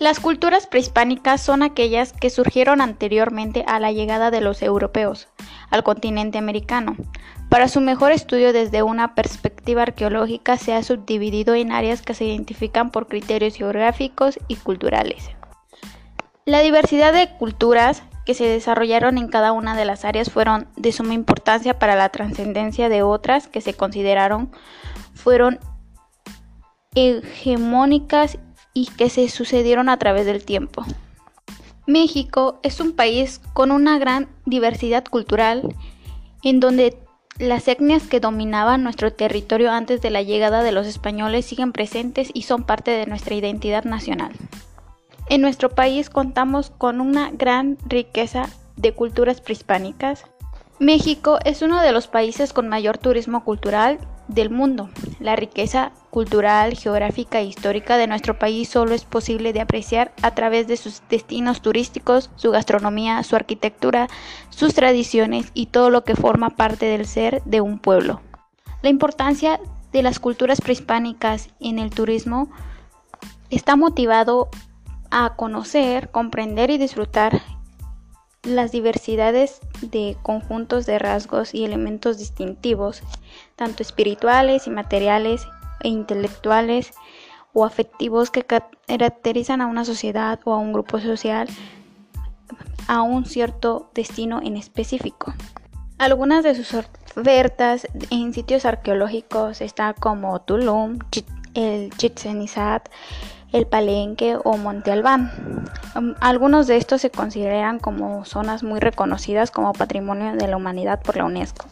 Las culturas prehispánicas son aquellas que surgieron anteriormente a la llegada de los europeos al continente americano. Para su mejor estudio desde una perspectiva arqueológica se ha subdividido en áreas que se identifican por criterios geográficos y culturales. La diversidad de culturas que se desarrollaron en cada una de las áreas fueron de suma importancia para la trascendencia de otras que se consideraron fueron hegemónicas y que se sucedieron a través del tiempo. México es un país con una gran diversidad cultural en donde las etnias que dominaban nuestro territorio antes de la llegada de los españoles siguen presentes y son parte de nuestra identidad nacional. En nuestro país contamos con una gran riqueza de culturas prehispánicas. México es uno de los países con mayor turismo cultural del mundo. La riqueza cultural, geográfica e histórica de nuestro país solo es posible de apreciar a través de sus destinos turísticos, su gastronomía, su arquitectura, sus tradiciones y todo lo que forma parte del ser de un pueblo. La importancia de las culturas prehispánicas en el turismo está motivado a conocer, comprender y disfrutar las diversidades de conjuntos de rasgos y elementos distintivos, tanto espirituales y materiales e intelectuales o afectivos que caracterizan a una sociedad o a un grupo social a un cierto destino en específico. Algunas de sus ofertas en sitios arqueológicos están como Tulum, el Chichen Itzá, el Palenque o Monte Albán. Algunos de estos se consideran como zonas muy reconocidas como Patrimonio de la Humanidad por la UNESCO.